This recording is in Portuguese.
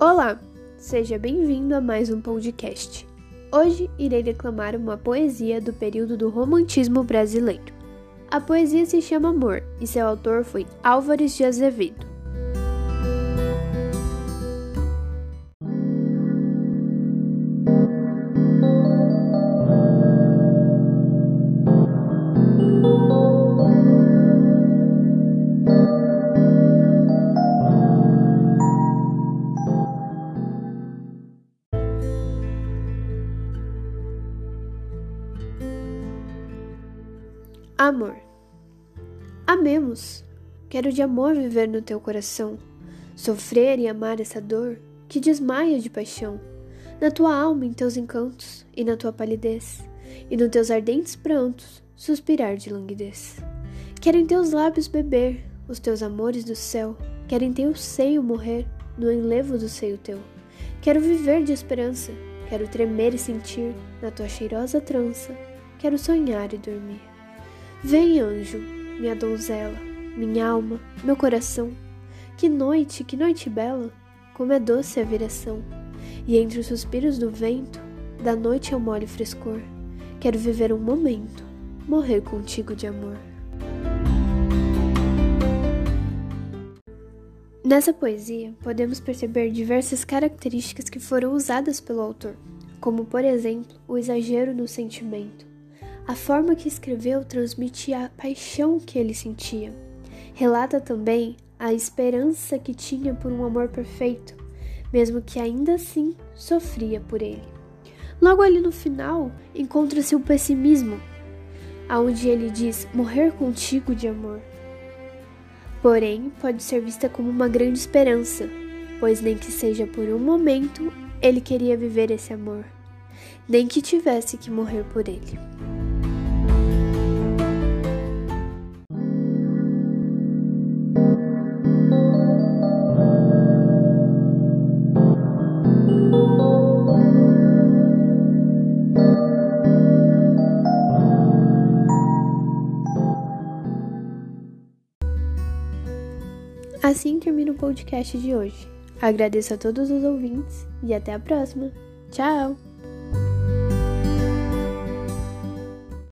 Olá, seja bem-vindo a mais um podcast. Hoje irei declamar uma poesia do período do romantismo brasileiro. A poesia se chama Amor e seu autor foi Álvares de Azevedo. Amor. Amemos. Quero de amor viver no teu coração, sofrer e amar essa dor que desmaia de paixão, na tua alma, em teus encantos, e na tua palidez, e nos teus ardentes prantos, suspirar de languidez. Quero em teus lábios beber os teus amores do céu, quero em teu seio morrer, no enlevo do seio teu. Quero viver de esperança, quero tremer e sentir na tua cheirosa trança, quero sonhar e dormir. Vem, anjo, minha donzela, minha alma, meu coração. Que noite, que noite bela, como é doce a viração. E entre os suspiros do vento, da noite ao mole frescor, quero viver um momento, morrer contigo de amor. Nessa poesia, podemos perceber diversas características que foram usadas pelo autor, como, por exemplo, o exagero no sentimento, a forma que escreveu transmitia a paixão que ele sentia. Relata também a esperança que tinha por um amor perfeito, mesmo que ainda assim sofria por ele. Logo ali no final, encontra-se o pessimismo, aonde ele diz morrer contigo de amor. Porém, pode ser vista como uma grande esperança, pois nem que seja por um momento, ele queria viver esse amor, nem que tivesse que morrer por ele. Assim termina o podcast de hoje. Agradeço a todos os ouvintes e até a próxima. Tchau!